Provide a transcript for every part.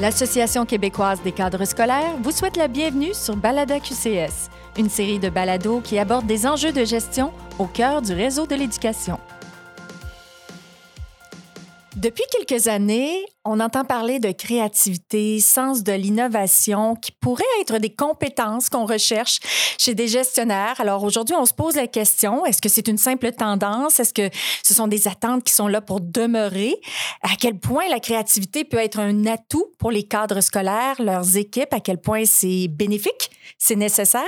L'Association québécoise des cadres scolaires vous souhaite la bienvenue sur Balada QCS, une série de balados qui aborde des enjeux de gestion au cœur du réseau de l'éducation. Depuis quelques années, on entend parler de créativité, sens de l'innovation qui pourraient être des compétences qu'on recherche chez des gestionnaires. Alors aujourd'hui, on se pose la question, est-ce que c'est une simple tendance? Est-ce que ce sont des attentes qui sont là pour demeurer? À quel point la créativité peut être un atout pour les cadres scolaires, leurs équipes? À quel point c'est bénéfique? C'est nécessaire?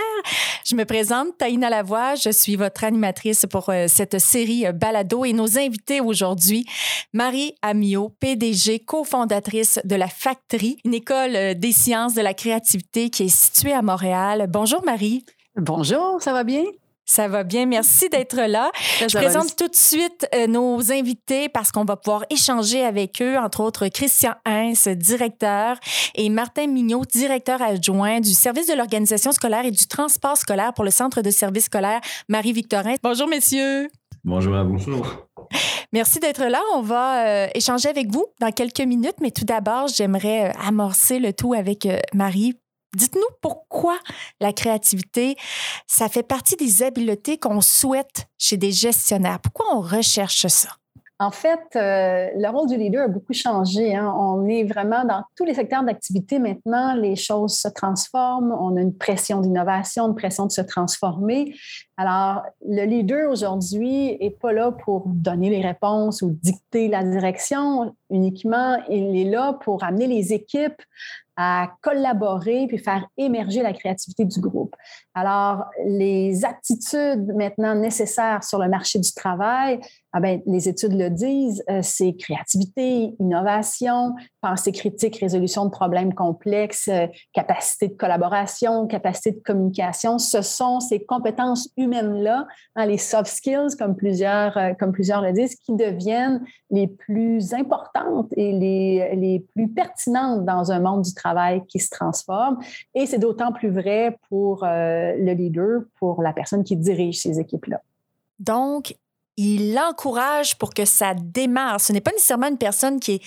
Je me présente, Taïna Lavoie, je suis votre animatrice pour euh, cette série euh, Balado et nos invités aujourd'hui, Marie Amiot, PDG, co fondatrice de la Factory, une école euh, des sciences de la créativité qui est située à Montréal. Bonjour Marie. Bonjour, ça va bien? Ça va bien, merci d'être là. Je présente tout de suite euh, nos invités parce qu'on va pouvoir échanger avec eux, entre autres Christian Hens, directeur, et Martin Mignot, directeur adjoint du service de l'organisation scolaire et du transport scolaire pour le centre de services scolaire Marie-Victorin. Bonjour messieurs. Bonjour à vous. Bonjour. Merci d'être là. On va euh, échanger avec vous dans quelques minutes, mais tout d'abord, j'aimerais euh, amorcer le tout avec euh, Marie. Dites-nous pourquoi la créativité, ça fait partie des habiletés qu'on souhaite chez des gestionnaires. Pourquoi on recherche ça? En fait, le rôle du leader a beaucoup changé. Hein. On est vraiment dans tous les secteurs d'activité maintenant. Les choses se transforment. On a une pression d'innovation, une pression de se transformer. Alors, le leader aujourd'hui n'est pas là pour donner les réponses ou dicter la direction uniquement. Il est là pour amener les équipes à collaborer puis faire émerger la créativité du groupe. Alors, les aptitudes maintenant nécessaires sur le marché du travail, ah ben, les études le disent, euh, c'est créativité, innovation, pensée critique, résolution de problèmes complexes, euh, capacité de collaboration, capacité de communication. Ce sont ces compétences humaines-là, hein, les soft skills, comme plusieurs, euh, comme plusieurs le disent, qui deviennent les plus importantes et les, les plus pertinentes dans un monde du travail qui se transforme. Et c'est d'autant plus vrai pour le leader, pour la personne qui dirige ces équipes-là. Donc, il l'encourage pour que ça démarre. Ce n'est pas nécessairement une personne qui est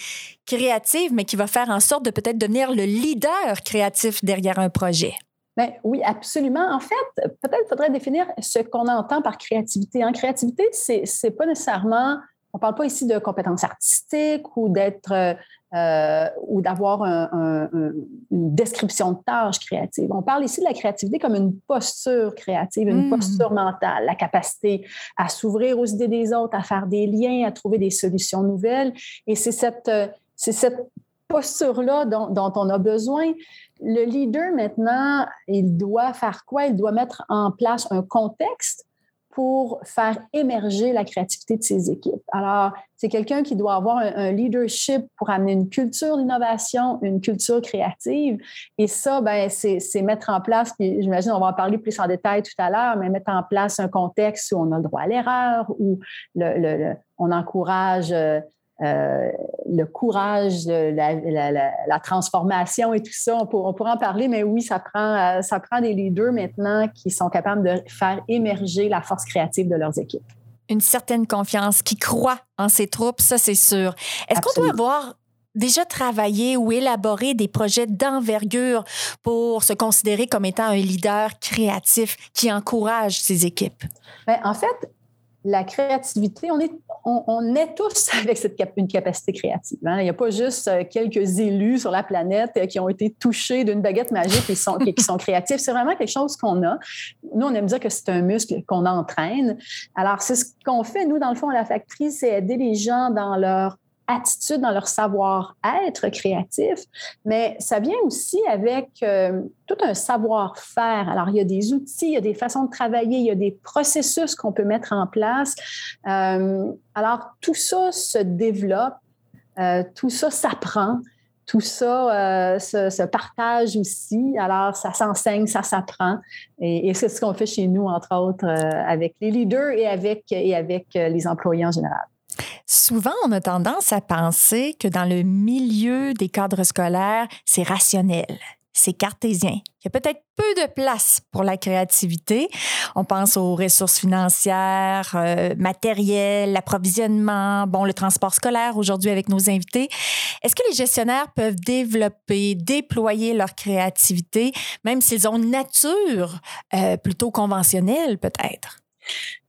créative, mais qui va faire en sorte de peut-être devenir le leader créatif derrière un projet. Bien, oui, absolument. En fait, peut-être faudrait définir ce qu'on entend par créativité. En créativité, c'est n'est pas nécessairement, on ne parle pas ici de compétences artistiques ou d'être euh, ou d'avoir une description de tâches créatives. On parle ici de la créativité comme une posture créative, une hmm. posture mentale, la capacité à s'ouvrir aux idées des autres, à faire des liens, à trouver des solutions nouvelles. Et c'est cette, euh, c'est cette posture-là dont, dont, on a besoin. Le leader, maintenant, il doit faire quoi? Il doit mettre en place un contexte pour faire émerger la créativité de ses équipes. Alors, c'est quelqu'un qui doit avoir un, leadership pour amener une culture d'innovation, une culture créative. Et ça, ben, c'est mettre en place, puis j'imagine on va en parler plus en détail tout à l'heure, mais mettre en place un contexte où on a le droit à l'erreur, où on encourage euh, euh, le courage, la, transformation et tout ça. On, pourra en parler, mais oui, ça prend, euh, ça prend des leaders maintenant qui sont capables de faire émerger la force créative de leurs équipes. Une certaine confiance, qui croit en ses troupes, ça c'est sûr. Est-ce qu'on doit avoir déjà travaillé ou élaboré des projets d'envergure pour se considérer comme étant un leader créatif qui encourage ses équipes? Bien, en fait, la créativité, on est, tous avec cette une capacité créative. Hein. Il n'y a pas juste euh, quelques élus sur la planète euh, qui ont été touchés d'une baguette magique et qui sont créatifs. C'est vraiment quelque chose qu'on a. Nous, on aime dire que c'est un muscle qu'on entraîne. Alors, c'est ce qu'on fait, nous, dans le fond, à la factory, c'est aider les gens dans leur attitude, dans leur savoir-être créatif, mais ça vient aussi avec euh, tout un savoir-faire. Alors, il y a des outils, il y a des façons de travailler, il y a des processus qu'on peut mettre en place. Euh, alors, tout ça se développe, euh, tout ça s'apprend. Tout ça se, partage aussi. Alors, ça s'enseigne, ça s'apprend. Et, c'est ce qu'on fait chez nous, entre autres, avec les leaders et avec les employés en général. Souvent, on a tendance à penser que dans le milieu des cadres scolaires, c'est rationnel. c'est cartésien. Il y a peut-être peu de place pour la créativité. On pense aux ressources financières, euh, matérielles, l'approvisionnement, bon, le transport scolaire aujourd'hui avec nos invités. Est-ce que les gestionnaires peuvent développer, déployer leur créativité, même s'ils ont une nature euh, plutôt conventionnelle peut-être?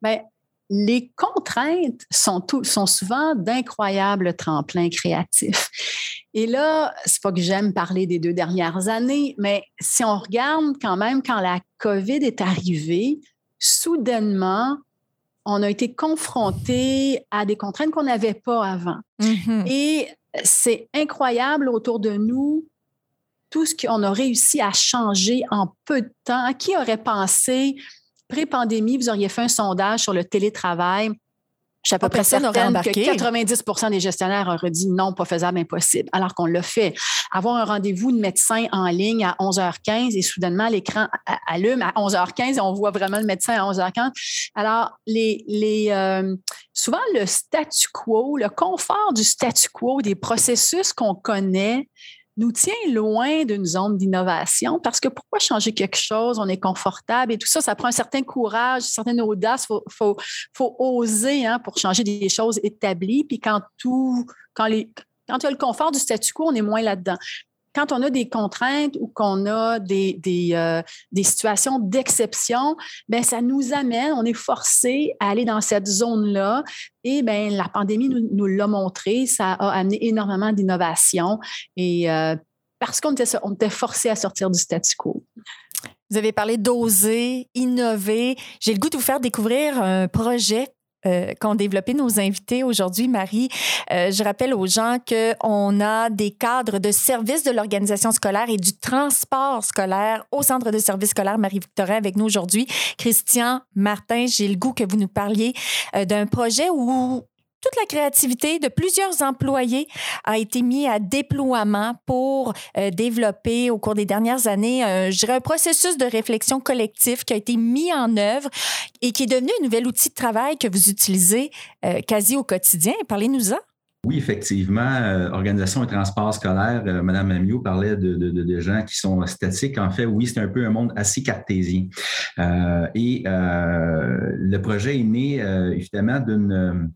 Bien, les contraintes sont, sont souvent d'incroyables tremplins créatifs. Et là, c'est pas que j'aime parler des deux dernières années, mais si on regarde quand même quand la COVID est arrivée, soudainement, on a été confronté à des contraintes qu'on n'avait pas avant. Mm-hmm. Et c'est incroyable autour de nous tout ce qu'on a réussi à changer en peu de temps. Qui aurait pensé pré-pandémie, vous auriez fait un sondage sur le télétravail. Je suis à peu près certaine que 90% des gestionnaires auraient dit non, pas faisable, impossible, alors qu'on l'a fait. Avoir un rendez-vous de médecin en ligne à 11h15 et soudainement l'écran allume à 11h15 et on voit vraiment le médecin à 11h15. Alors, les, les, euh, souvent, le statu quo, le confort du statu quo, des processus qu'on connaît, nous tient loin d'une zone d'innovation parce que pourquoi changer quelque chose? On est confortable et tout ça, ça prend un certain courage, une certaine audace. Il faut, oser hein, pour changer des choses établies. Puis quand tout, quand les, quand il y le confort du statu quo, on est moins là-dedans quand on a des contraintes ou qu'on a des, euh, des situations d'exception, ben ça nous amène, on est forcé à aller dans cette zone-là. Et ben la pandémie nous, l'a montré, ça a amené énormément d'innovation et euh, parce qu'on était, on était forcé à sortir du statu quo. Vous avez parlé d'oser, innover. J'ai le goût de vous faire découvrir un projet euh, qu'ont développé nos invités aujourd'hui, Marie. Euh, je rappelle aux gens qu'on a des cadres de services de l'organisation scolaire et du transport scolaire au Centre de services scolaires Marie-Victorin avec nous aujourd'hui. Christian Martin, j'ai le goût que vous nous parliez euh, d'un projet où toute la créativité de plusieurs employés a été mise à déploiement pour euh, développer au cours des dernières années, euh, je dirais, un processus de réflexion collective qui a été mis en œuvre et qui est devenu un nouvel outil de travail que vous utilisez euh, quasi au quotidien. Parlez-nous-en. Oui, effectivement, organisation et transport scolaire, Madame Amiot parlait de, gens qui sont statiques. En fait, oui, c'est un peu un monde assez cartésien. et le projet est né évidemment d'une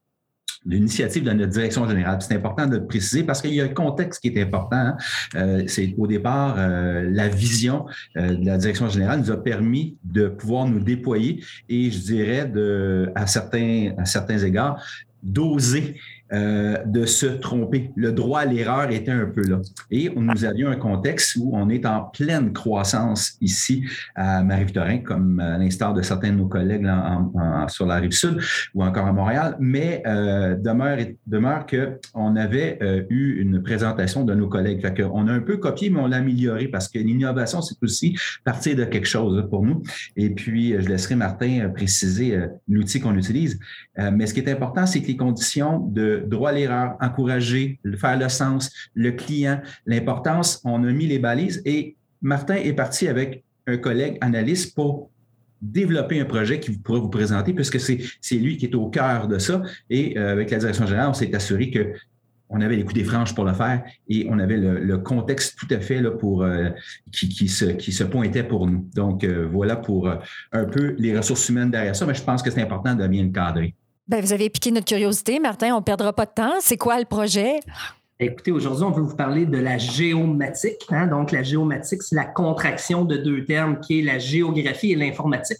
l'initiative de notre direction générale. C'est important de le préciser parce qu'il y a un contexte qui est important. Hein. Euh, c'est au départ euh, la vision euh, de la direction générale nous a permis de pouvoir nous déployer et je dirais de à certains à certains égards d'oser euh, de se tromper. Le droit à l'erreur était un peu là. Et nous avions un contexte où on est en pleine croissance ici à Marie-Victorin, comme à l'instar de certains de nos collègues sur la rive sud ou encore à Montréal, mais euh, demeure, demeure qu'on avait euh, eu une présentation de nos collègues. Fait on a un peu copié, mais on l'a amélioré parce que l'innovation, c'est aussi partir de quelque chose pour nous. Et puis, je laisserai Martin préciser l'outil qu'on utilise. mais ce qui est important, c'est que les conditions de droit à l'erreur, encourager, faire le sens, le client, l'importance. On a mis les balises et Martin est parti avec un collègue analyste pour développer un projet qui pourrait vous présenter, puisque c'est lui qui est au cœur de ça. Et euh, avec la direction générale, on s'est assuré que on avait les coups des franges pour le faire et on avait le, contexte tout à fait là, pour euh, qui, se, qui se pointait pour nous. Donc euh, voilà pour un peu les ressources humaines derrière ça, mais je pense que c'est important de bien le cadrer. Ben, vous avez piqué notre curiosité, Martin. On ne perdra pas de temps. C'est quoi le projet? Écoutez, aujourd'hui, on veut vous parler de la géomatique. Hein. Donc, la géomatique, c'est la contraction de deux termes qui est la géographie et l'informatique.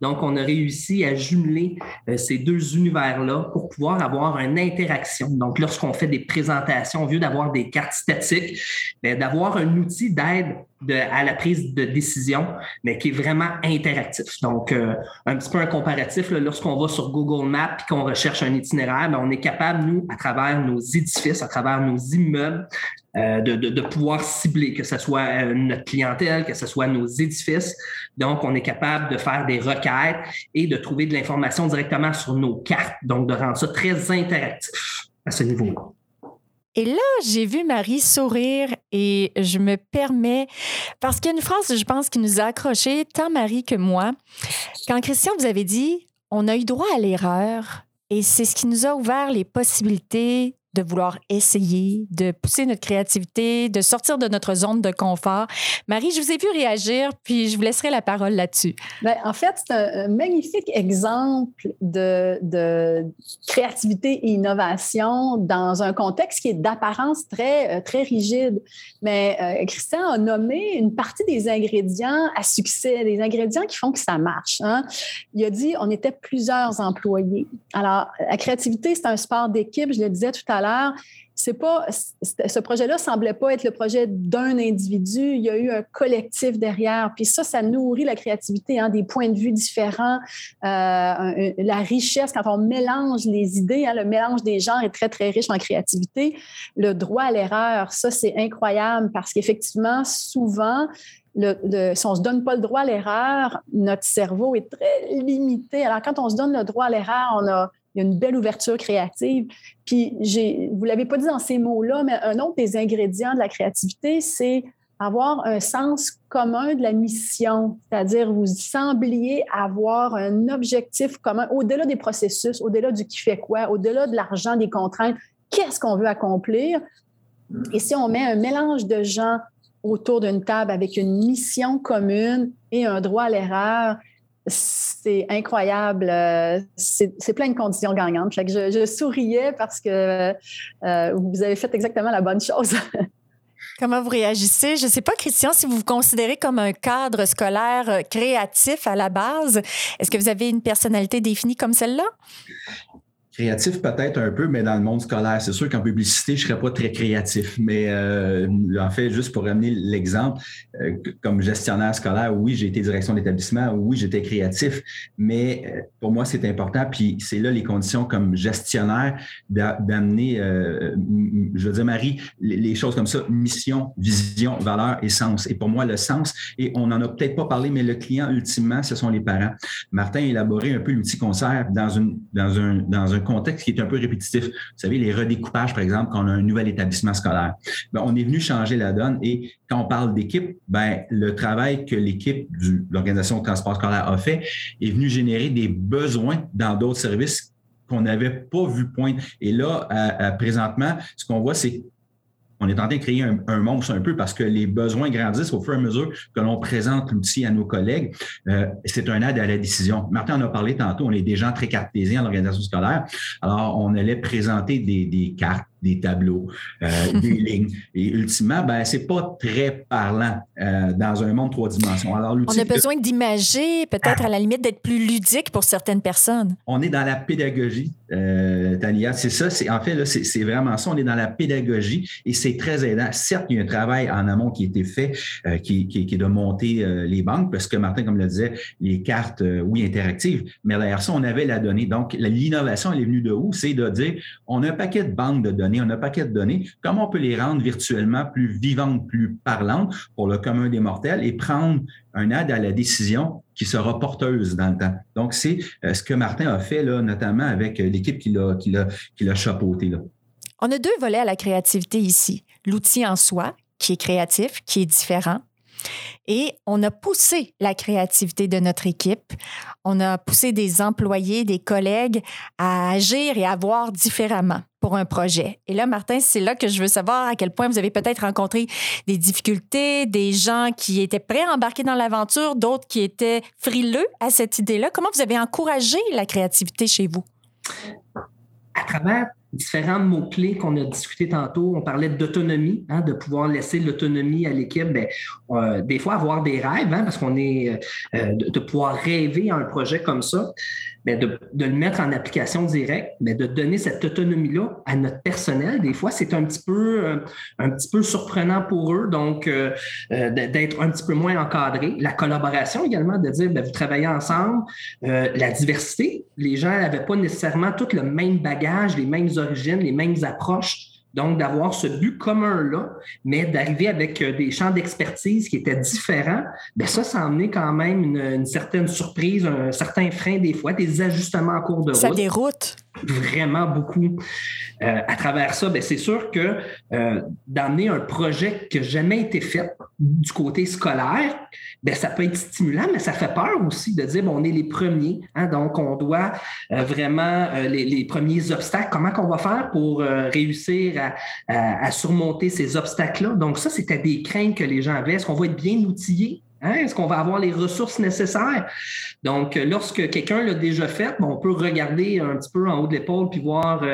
Donc, on a réussi à jumeler euh, ces deux univers-là pour pouvoir avoir une interaction. Donc, lorsqu'on fait des présentations, au lieu d'avoir des cartes statiques, ben, d'avoir un outil d'aide à la prise de décision, mais qui est vraiment interactif. Donc, euh, un petit peu un comparatif, lorsqu'on va sur Google Maps et qu'on recherche un itinéraire, ben, on est capable, nous, à travers nos édifices, à travers nos immeubles, euh, de, pouvoir cibler, que ce soit euh, notre clientèle, que ce soit nos édifices. Donc, on est capable de faire des requêtes et de trouver de l'information directement sur nos cartes. Donc, de rendre ça très interactif à ce niveau-là. Et là, j'ai vu Marie sourire et je me permets, parce qu'il y a une phrase, je pense, qui nous a accroché, tant Marie que moi. Quand Christian vous avez dit, on a eu droit à l'erreur et c'est ce qui nous a ouvert les possibilités de vouloir essayer, de pousser notre créativité, de sortir de notre zone de confort. Marie, je vous ai vu réagir, puis je vous laisserai la parole là-dessus. Bien, en fait, c'est un, magnifique exemple de, de, créativité et innovation dans un contexte qui est d'apparence très, euh, très rigide. Mais euh, Christian a nommé une partie des ingrédients à succès, des ingrédients qui font que ça marche. Hein. Il a dit on était plusieurs employés. Alors, la créativité, c'est un sport d'équipe, je le disais tout à l'heure c'est pas ce projet-là semblait pas être le projet d'un individu. Il y a eu un collectif derrière. Puis ça, ça nourrit la créativité, hein, des points de vue différents, euh, la richesse quand on mélange les idées. Hein, le mélange des genres est très très riche en créativité. Le droit à l'erreur, ça c'est incroyable parce qu'effectivement, souvent si on ne se donne pas le droit à l'erreur, notre cerveau est très limité. Alors, quand on se donne le droit à l'erreur, on a il y a une belle ouverture créative. Puis, vous ne l'avez pas dit dans ces mots-là, mais un autre des ingrédients de la créativité, c'est avoir un sens commun de la mission, c'est-à-dire vous sembliez avoir un objectif commun au-delà des processus, au-delà du qui fait quoi, au-delà de l'argent, des contraintes. Qu'est-ce qu'on veut accomplir? Et si on met un mélange de gens autour d'une table avec une mission commune et un droit à l'erreur, c'est incroyable. Euh, c'est plein de conditions gagnantes. je, souriais parce que euh, vous avez fait exactement la bonne chose. Comment vous réagissez? Je ne sais pas, Christian, si vous vous considérez comme un cadre scolaire euh, créatif à la base. Est-ce que vous avez une personnalité définie comme celle-là? Créatif peut-être un peu, mais dans le monde scolaire, c'est sûr qu'en publicité, je ne serais pas très créatif. Mais euh, en fait, juste pour ramener l'exemple, euh, comme gestionnaire scolaire, oui, j'ai été direction d'établissement, oui, j'étais créatif, mais euh, pour moi, c'est important. Puis c'est là les conditions comme gestionnaire d'amener, je veux dire, Marie, les, choses comme ça, mission, vision, valeur et sens. Et pour moi, le sens, et on n'en a peut-être pas parlé, mais le client, ultimement, ce sont les parents. Martin a élaboré un peu l'outil concert dans, une, dans un, dans un contexte qui est un peu répétitif. Vous savez, les redécoupages, par exemple, quand on a un nouvel établissement scolaire. Ben, on est venu changer la donne et quand on parle d'équipe, ben, le travail que l'équipe de l'organisation de transport scolaire a fait est venu générer des besoins dans d'autres services qu'on n'avait pas vu poindre. Et là, présentement, ce qu'on voit, c'est on est en train de créer un, monstre un peu parce que les besoins grandissent au fur et à mesure que l'on présente l'outil à nos collègues. Euh, c'est un aide à la décision. Martin en a parlé tantôt, on est des gens très cartésiens en l'organisation scolaire. Alors, on allait présenter des cartes des tableaux, euh, des lignes. Et ultimement, ben, c'est pas très parlant euh, dans un monde trois dimensions. Alors, on a besoin d'imager, peut-être à la limite d'être plus ludique pour certaines personnes. On est dans la pédagogie, euh, Tania. C'est ça, c'est en fait, c'est vraiment ça. On est dans la pédagogie et c'est très aidant. Certes, il y a un travail en amont qui a été fait, euh, qui, qui, qui, est de monter les banques, parce que Martin, comme le disait, les cartes, oui, interactives, mais derrière ça, on avait la donnée. Donc, l'innovation, elle est venue de où? C'est de dire, on a un paquet de banques de données on a un paquet de données, comment on peut les rendre virtuellement plus vivantes, plus parlantes pour le commun des mortels et prendre un aide à la décision qui sera porteuse dans le temps? Donc, c'est euh, ce que Martin a fait, là, notamment avec euh, l'équipe qui l'a, qui. Là. On a deux volets à la créativité ici. L'outil en soi, qui est créatif, qui est différent, et on a poussé la créativité de notre équipe. On a poussé des employés, des collègues à agir et à voir différemment pour un projet. Et là, Martin, c'est là que je veux savoir à quel point vous avez peut-être rencontré des difficultés, des gens qui étaient prêts à embarquer dans l'aventure, d'autres qui étaient frileux à cette idée-là. Comment vous avez encouragé la créativité chez vous? À travers différents mots-clés qu'on a discuté tantôt. On parlait d'autonomie, hein, de pouvoir laisser l'autonomie à l'équipe. Ben, euh, des fois, avoir des rêves, hein, parce qu'on est euh, de, pouvoir rêver un projet comme ça. Ben, de, le mettre en application directe, mais de donner cette autonomie-là à notre personnel. Des fois, c'est un petit peu euh, un petit peu surprenant pour eux, donc euh, euh, d'être un petit peu moins encadré. La collaboration également, de dire, ben, vous travaillez ensemble. la diversité, les gens n'avaient pas nécessairement tout le même bagage, les mêmes origines, les mêmes approches. Donc, d'avoir ce but commun-là, mais d'arriver avec euh, des champs d'expertise qui étaient différents, bien ça, ça a amené quand même une, certaine surprise, un certain frein des fois, des ajustements en cours de route. Ça déroute. Vraiment beaucoup. Euh, à travers ça, bien, c'est sûr que euh, d'amener un projet qui n'a jamais été fait du côté scolaire, ben, ça peut être stimulant, mais ça fait peur aussi de dire, bon, on est les premiers, hein, donc on doit euh, vraiment, euh, les, premiers obstacles, comment qu'on va faire pour euh, réussir à, surmonter ces obstacles-là? Donc ça, c'était des craintes que les gens avaient. Est-ce qu'on va être bien outillé? Hein? Est-ce qu'on va avoir les ressources nécessaires? Donc, lorsque quelqu'un l'a déjà fait, on peut regarder un petit peu en haut de l'épaule puis voir,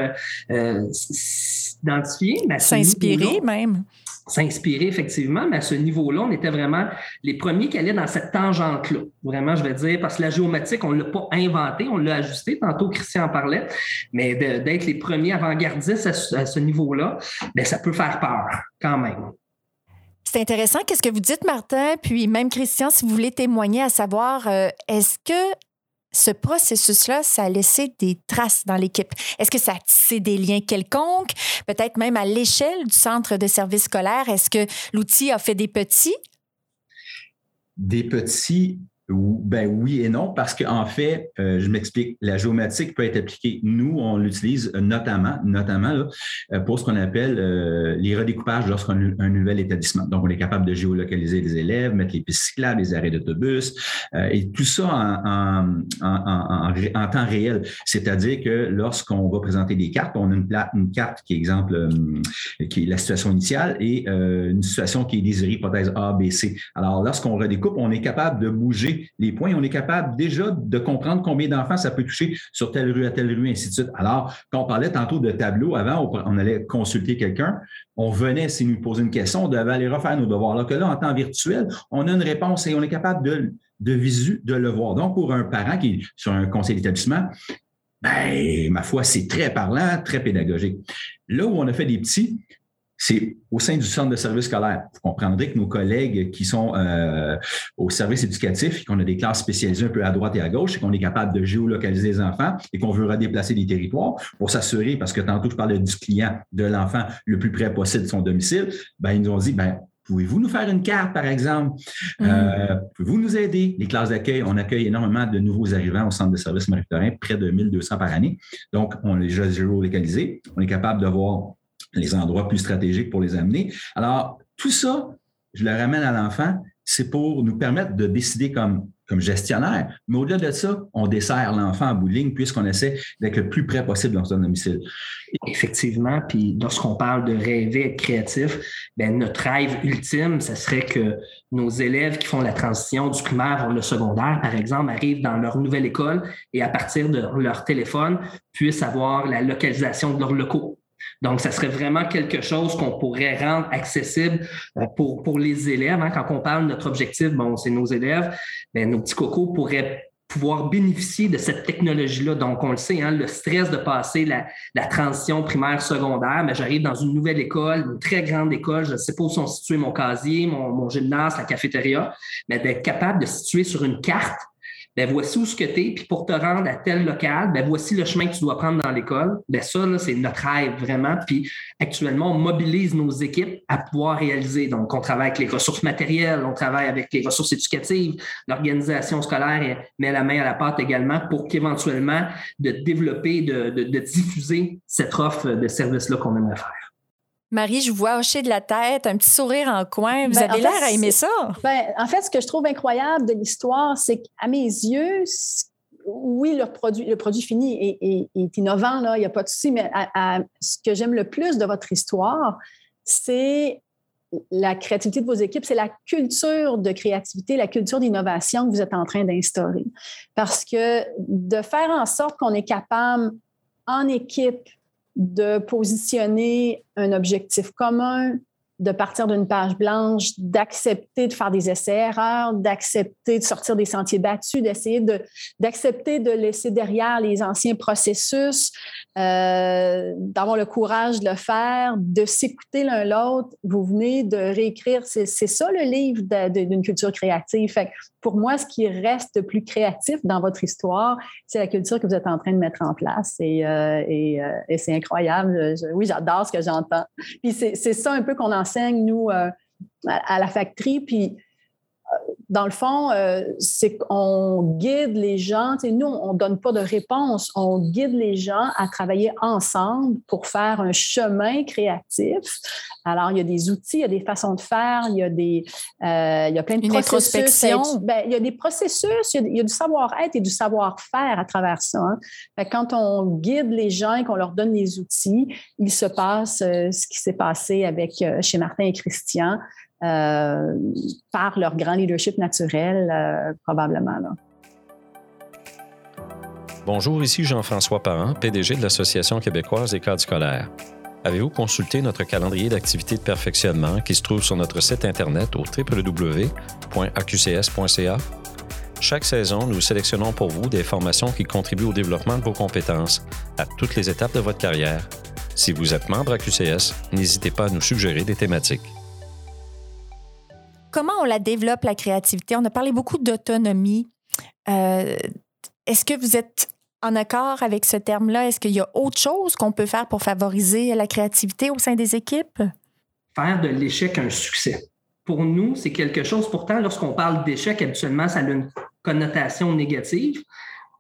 s'identifier. S'inspirer même s'inspirer effectivement, mais à ce niveau-là, on était vraiment les premiers qui allaient dans cette tangente-là. Vraiment, je vais dire, parce que la géomatique, on ne l'a pas inventé, on l'a ajusté. Tantôt, Christian parlait, mais d'être les premiers avant-gardistes à, ce niveau-là, bien, ça peut faire peur quand même. C'est intéressant. Qu'est-ce que vous dites, Martin? Puis même Christian, si vous voulez témoigner à savoir, euh, est-ce que ce processus-là, ça a laissé des traces dans l'équipe. Est-ce que ça a tissé des liens quelconques, peut-être même à l'échelle du centre de service scolaire? Est-ce que l'outil a fait des petits? Des petits, ben oui et non, parce qu'en fait, euh, je m'explique, la géomatique peut être appliquée. Nous, on l'utilise notamment, notamment euh, pour ce qu'on appelle euh, les redécoupages lorsqu'on a un nouvel établissement. Donc, on est capable de géolocaliser les élèves, mettre les pistes cyclables, les arrêts d'autobus, et tout ça en, temps réel. C'est-à-dire que lorsqu'on va présenter des cartes, on a une, une carte qui est exemple, qui est la situation initiale et une situation qui est désirée, hypothèse A, B, C. Alors, lorsqu'on redécoupe, on est capable de bouger les points, on est capable déjà de comprendre combien d'enfants ça peut toucher sur telle rue à telle rue, ainsi de suite. Alors, quand on parlait tantôt de tableau, avant, on allait consulter quelqu'un, on venait, s'il nous posait une question, on devait aller refaire nos devoirs. Alors que là, en temps virtuel, on a une réponse et on est capable de, visu, de le voir. Donc, pour un parent qui est sur un conseil d'établissement, ben, ma foi, c'est très parlant, très pédagogique. Là où on a fait des petits, c'est au sein du centre de service scolaire. Vous comprendrez que nos collègues qui sont euh, au service éducatif et qu'on a des classes spécialisées un peu à droite et à gauche et qu'on est capable de géolocaliser les enfants et qu'on veut redéplacer des territoires pour s'assurer, parce que tantôt je parlais du client, de l'enfant le plus près possible de son domicile, ben, ils nous ont dit, ben, Pouvez-vous nous faire une carte, par exemple? Mm. Euh, pouvez-vous nous aider? Les classes d'accueil, on accueille énormément de nouveaux arrivants au centre de service marie près de 1200 par année. Donc, on les géolocalisés. On est capable de voir les endroits plus stratégiques pour les amener. Alors, tout ça, je le ramène à l'enfant, c'est pour nous permettre de décider comme, comme gestionnaire. Mais au-delà de ça, on dessert l'enfant en bout de ligne puisqu'on essaie d'être le plus près possible dans son domicile. Effectivement, puis lorsqu'on parle de rêver, être créatif, ben notre rêve ultime, ce serait que nos élèves qui font la transition du primaire vers le secondaire, par exemple, arrivent dans leur nouvelle école et à partir de leur téléphone puissent avoir la localisation de leurs locaux donc, ça serait vraiment quelque chose qu'on pourrait rendre accessible euh, pour, pour les élèves. Hein. Quand on parle de notre objectif, bon, c'est nos élèves, bien, nos petits cocos pourraient pouvoir bénéficier de cette technologie-là. Donc, on le sait, hein, le stress de passer la, transition primaire-secondaire, mais j'arrive dans une nouvelle école, une très grande école, je ne sais pas où sont situés mon casier, mon gymnase, la cafétéria, mais d'être capable de situer sur une carte ben voici où ce que tu es, puis pour te rendre à tel local, ben voici le chemin que tu dois prendre dans l'école. Ben ça, c'est notre rêve vraiment. Puis actuellement, on mobilise nos équipes à pouvoir réaliser. Donc, on travaille avec les ressources matérielles, on travaille avec les ressources éducatives, l'organisation scolaire met la main à la pâte également pour qu'éventuellement de développer, de, de diffuser cette offre de service-là qu'on aimerait faire. Marie, je vous vois hocher de la tête, un petit sourire en coin. Vous ben, avez l'air à aimer ça. Ben, en fait, ce que je trouve incroyable de l'histoire, c'est qu'à mes yeux, oui, le produit, le produit fini est, innovant, là, il n'y a pas de souci, mais ce que j'aime le plus de votre histoire, c'est la créativité de vos équipes, c'est la culture de créativité, la culture d'innovation que vous êtes en train d'instaurer. Parce que de faire en sorte qu'on est capable, en équipe, de positionner un objectif commun, de partir d'une page blanche, d'accepter de faire des essais-erreurs, d'accepter de sortir des sentiers battus, d'essayer d'accepter de, laisser derrière les anciens processus, euh, d'avoir le courage de le faire, de s'écouter l'un l'autre. Vous venez de réécrire, c'est ça le livre d'une culture créative. Pour moi, ce qui reste de plus créatif dans votre histoire, c'est la culture que vous êtes en train de mettre en place. Et, euh, euh, et, c'est incroyable. oui, j'adore ce que j'entends. Puis c'est ça un peu qu'on enseigne, nous, euh, à, la factory. Puis dans le fond, euh, c'est qu'on guide les gens. nous, on ne donne pas de réponse. On guide les gens à travailler ensemble pour faire un chemin créatif. Alors, il y a des outils, il y a des façons de faire, il y a, des, euh, il y a plein de Une processus. Ben, il y a des processus, il y a, du savoir-être et du savoir-faire à travers ça. Hein. quand on guide les gens et qu'on leur donne les outils, il se passe euh, ce qui s'est passé avec chez Martin et Christian. Euh, par leur grand leadership naturel, euh, probablement. Bonjour, ici Jean-François Parent, PDG de l'Association québécoise des cadres scolaires. Avez-vous consulté notre calendrier d'activités de perfectionnement qui se trouve sur notre site Internet au www.aqcs.ca? Chaque saison, nous sélectionnons pour vous des formations qui contribuent au développement de vos compétences à toutes les étapes de votre carrière. Si vous êtes membre à QCS, n'hésitez pas à nous suggérer des thématiques comment on la développe, la créativité? On a parlé beaucoup d'autonomie. Euh, est-ce que vous êtes en accord avec ce terme-là? Est-ce qu'il y a autre chose qu'on peut faire pour favoriser la créativité au sein des équipes? Faire de l'échec un succès. Pour nous, c'est quelque chose, pourtant, lorsqu'on parle d'échec, habituellement, ça a une connotation négative.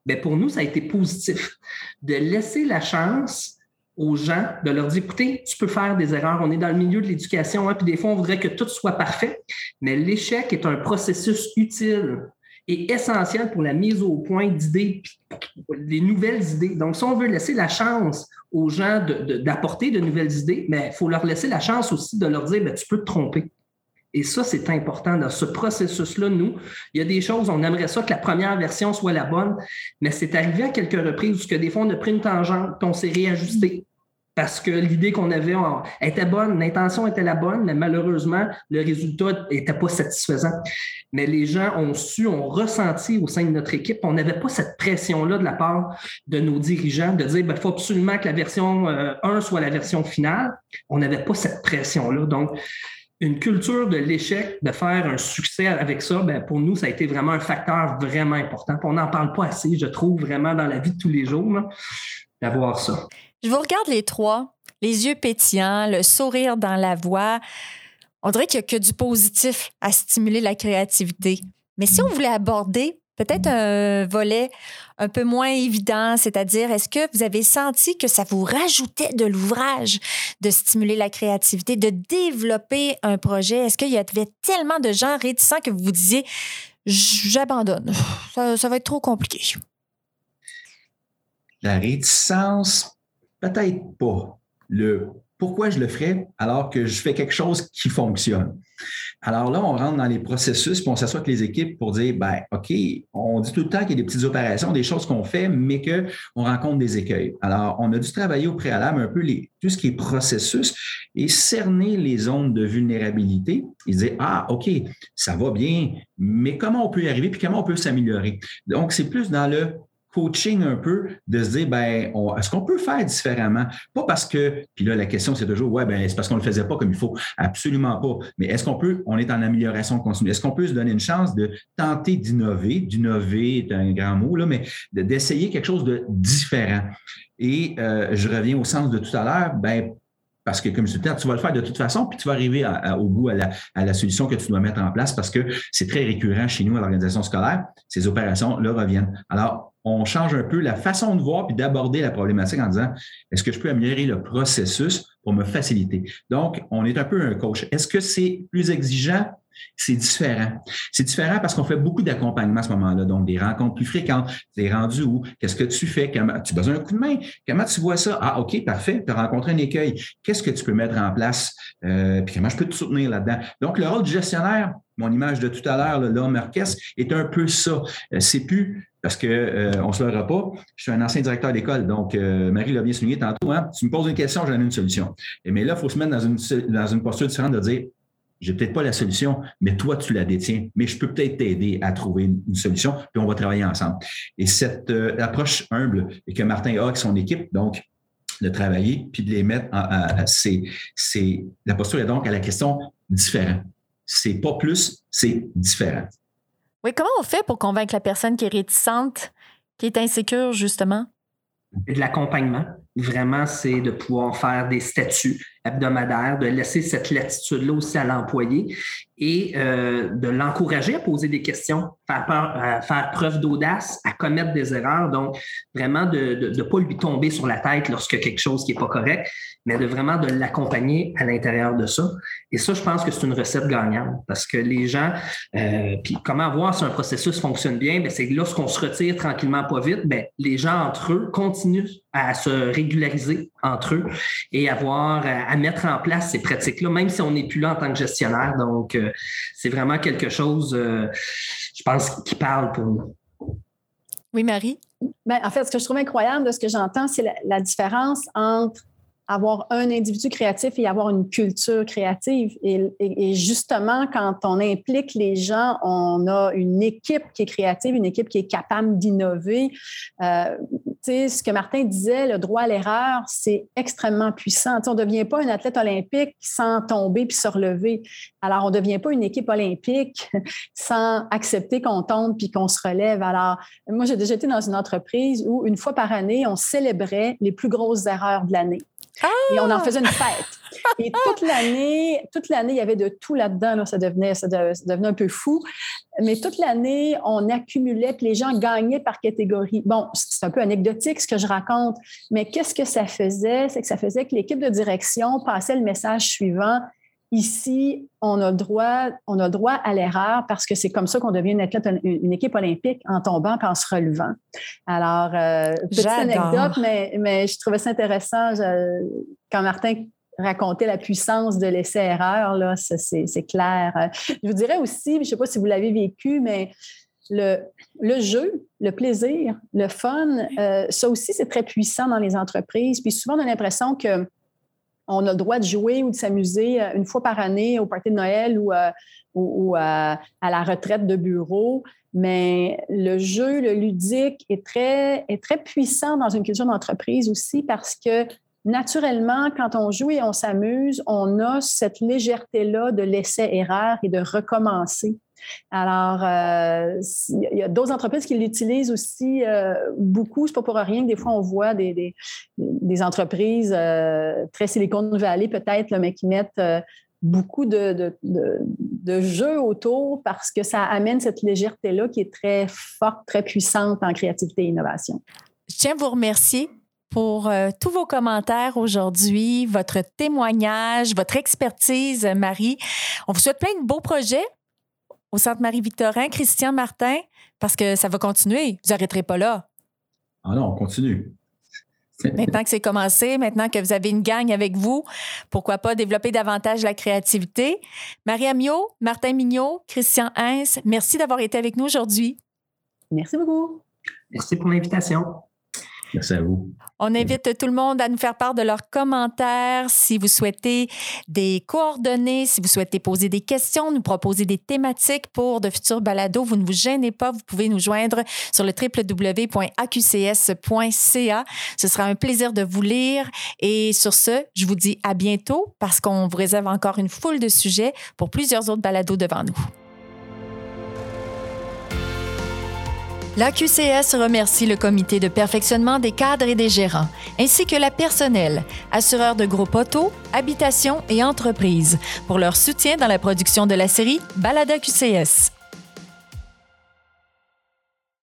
Mais pour nous, ça a été positif. De laisser la chance aux gens, de leur dire, écoutez, tu peux faire des erreurs, on est dans le milieu de l'éducation, hein, puis des fois, on voudrait que tout soit parfait, mais l'échec est un processus utile et essentiel pour la mise au point d'idées, des nouvelles idées. Donc, si on veut laisser la chance aux gens d'apporter de, nouvelles idées, mais il faut leur laisser la chance aussi de leur dire, ben, tu peux te tromper. Et ça, c'est important dans ce processus-là. Nous, il y a des choses, on aimerait ça que la première version soit la bonne, mais c'est arrivé à quelques reprises où que des fois, on a pris une tangente, on s'est réajusté parce que l'idée qu'on avait était bonne, l'intention était la bonne, mais malheureusement, le résultat n'était pas satisfaisant. Mais les gens ont su, ont ressenti au sein de notre équipe, on n'avait pas cette pression-là de la part de nos dirigeants de dire il ben, faut absolument que la version 1 euh, soit la version finale. On n'avait pas cette pression-là. Donc, une culture de l'échec, de faire un succès avec ça, ben pour nous, ça a été vraiment un facteur vraiment important. On n'en parle pas assez, je trouve, vraiment dans la vie de tous les jours, d'avoir ça. Je vous regarde les trois, les yeux pétillants, le sourire dans la voix. On dirait qu'il n'y a que du positif à stimuler la créativité. Mais si on voulait aborder peut-être un volet un peu moins évident, c'est-à-dire est-ce que vous avez senti que ça vous rajoutait de l'ouvrage de stimuler la créativité, de développer un projet? Est-ce qu'il y avait tellement de gens réticents que vous vous disiez j'abandonne, ça, ça va être trop compliqué? La réticence, peut-être pas. Le pourquoi je le ferais alors que je fais quelque chose qui fonctionne? Alors là, on rentre dans les processus, puis on s'assoit avec les équipes pour dire, ben, OK, on dit tout le temps qu'il y a des petites opérations, des choses qu'on fait, mais qu'on rencontre des écueils. Alors, on a dû travailler au préalable un peu tout ce qui est processus et cerner les zones de vulnérabilité et dire, ah, OK, ça va bien, mais comment on peut y arriver, puis comment on peut s'améliorer? Donc, c'est plus dans le coaching un peu, de se dire, ben, est-ce qu'on peut faire différemment? Pas parce que, puis là, la question, c'est toujours, ouais, ben, c'est parce qu'on ne le faisait pas comme il faut. Absolument pas. Mais est-ce qu'on peut, on est en amélioration continue, est-ce qu'on peut se donner une chance de tenter d'innover? D'innover est un grand mot, là, mais d'essayer quelque chose de différent. Et euh, je reviens au sens de tout à l'heure, ben, parce que, comme je disais, tu vas le faire de toute façon, puis tu vas arriver au bout à la, à la, solution que tu dois mettre en place parce que c'est très récurrent chez nous à l'organisation scolaire. Ces opérations-là reviennent. Alors, on change un peu la façon de voir puis d'aborder la problématique en disant est-ce que je peux améliorer le processus pour me faciliter? Donc, on est un peu un coach. Est-ce que c'est plus exigeant? C'est différent. C'est différent parce qu'on fait beaucoup d'accompagnement à ce moment-là, donc des rencontres plus fréquentes. es rendu où? Qu'est-ce que tu fais? Tu as besoin d'un coup de main? Comment tu vois ça? Ah, OK, parfait. Tu as rencontré un écueil. Qu'est-ce que tu peux mettre en place? Euh, puis comment je peux te soutenir là-dedans? Donc, le rôle du gestionnaire, mon image de tout à l'heure, l'homme orchestre, est un peu ça. Euh, c'est plus parce qu'on euh, ne se l'aura pas. Je suis un ancien directeur d'école, donc euh, Marie l'a bien souligné tantôt. Hein, tu me poses une question, j'en ai une solution. Et, mais là, il faut se mettre dans une, dans une posture différente de dire j'ai peut-être pas la solution, mais toi, tu la détiens. Mais je peux peut-être t'aider à trouver une, solution, puis on va travailler ensemble. Et cette euh, approche humble que Martin a avec son équipe, donc, de travailler puis de les mettre en, c'est, la posture est donc à la question différente. C'est pas plus, c'est différent. Oui, comment on fait pour convaincre la personne qui est réticente, qui est insécure, justement? de l'accompagnement. Vraiment, c'est de pouvoir faire des statuts de laisser cette latitude-là aussi à l'employé et euh, de l'encourager à poser des questions, faire, peur, faire preuve d'audace, à commettre des erreurs. Donc, vraiment de ne pas lui tomber sur la tête lorsque quelque chose qui n'est pas correct, mais de vraiment de l'accompagner à l'intérieur de ça. Et ça, je pense que c'est une recette gagnante parce que les gens, euh, puis comment voir si un processus fonctionne bien, ben, c'est lorsqu'on se retire tranquillement pas vite, ben, les gens entre eux continuent à se régulariser entre eux et avoir à, mettre en place ces pratiques-là, même si on n'est plus là en tant que gestionnaire. Donc, euh, c'est vraiment quelque chose, euh, je pense, qui parle pour nous. Oui, Marie? Ben, en fait, ce que je trouve incroyable de ce que j'entends, c'est la différence entre avoir un individu créatif et avoir une culture créative. Et, justement, quand on implique les gens, on a une équipe qui est créative, une équipe qui est capable d'innover. Euh, ce que Martin disait, le droit à l'erreur, c'est extrêmement puissant. on ne devient pas un athlète olympique sans tomber puis se relever. Alors, on ne devient pas une équipe olympique sans accepter qu'on tombe puis qu'on se relève. Alors, moi, j'ai déjà été dans une entreprise où une fois par année, on célébrait les plus grosses erreurs de l'année. Et on en faisait une fête. Et toute l'année, toute l'année, il y avait de tout là-dedans. Ça, devenait, ça, devenait un peu fou. Mais toute l'année, on accumulait, puis les gens gagnaient par catégorie. Bon, c'est un peu anecdotique ce que je raconte, mais qu'est-ce que ça faisait? C'est que ça faisait que l'équipe de direction passait le message suivant Ici, on a le droit, on a droit à l'erreur parce que c'est comme ça qu'on devient une, une, équipe olympique en tombant et en se relevant. Alors, euh, petite anecdote, mais, mais je trouvais ça intéressant quand Martin racontait la puissance de l'essai-erreur, là, c'est clair. Je vous dirais aussi, je ne sais pas si vous l'avez vécu, mais le, le, jeu, le plaisir, le fun, euh, ça aussi, c'est très puissant dans les entreprises. Puis souvent, on a l'impression que on a le droit de jouer ou de s'amuser euh, une fois par année au party de Noël ou, euh, ou, à, la retraite de bureau. Mais le jeu, le ludique est très, est très puissant dans une culture d'entreprise aussi parce que naturellement, quand on joue et on s'amuse, on a cette légèreté-là de l'essai-erreur et de recommencer. Alors, euh, il y a d'autres entreprises qui l'utilisent aussi euh, beaucoup. C'est pas pour rien que des fois, on voit des, entreprises euh, très Silicon Valley peut-être, mais qui mettent beaucoup de, de, jeux autour parce que ça amène cette légèreté-là qui est très forte, très puissante en créativité et innovation. Je tiens à vous remercier pour tous vos commentaires aujourd'hui, votre témoignage, votre expertise, Marie. On vous souhaite plein de beaux projets au Centre Marie-Victorin, Christian Martin, parce que ça va continuer. Vous n'arrêterez pas là. Ah non, on continue. Maintenant que c'est commencé, maintenant que vous avez une gang avec vous, pourquoi pas développer davantage la créativité? Marie Amiot, Martin Mignot, Christian Hens, merci d'avoir été avec nous aujourd'hui. Merci beaucoup. Merci pour l'invitation. Merci à vous. On invite tout le monde à nous faire part de leurs commentaires. Si vous souhaitez des coordonnées, si vous souhaitez poser des questions, nous proposer des thématiques pour de futurs balados, vous ne vous gênez pas. Vous pouvez nous joindre sur le www.aqcs.ca. Ce sera un plaisir de vous lire. Et sur ce, je vous dis à bientôt parce qu'on vous réserve encore une foule de sujets pour plusieurs autres balados devant nous. La QCS remercie le comité de perfectionnement des cadres et des gérants, ainsi que la personnel, assureurs de gros poteaux, habitations et entreprises, pour leur soutien dans la production de la série Balada QCS.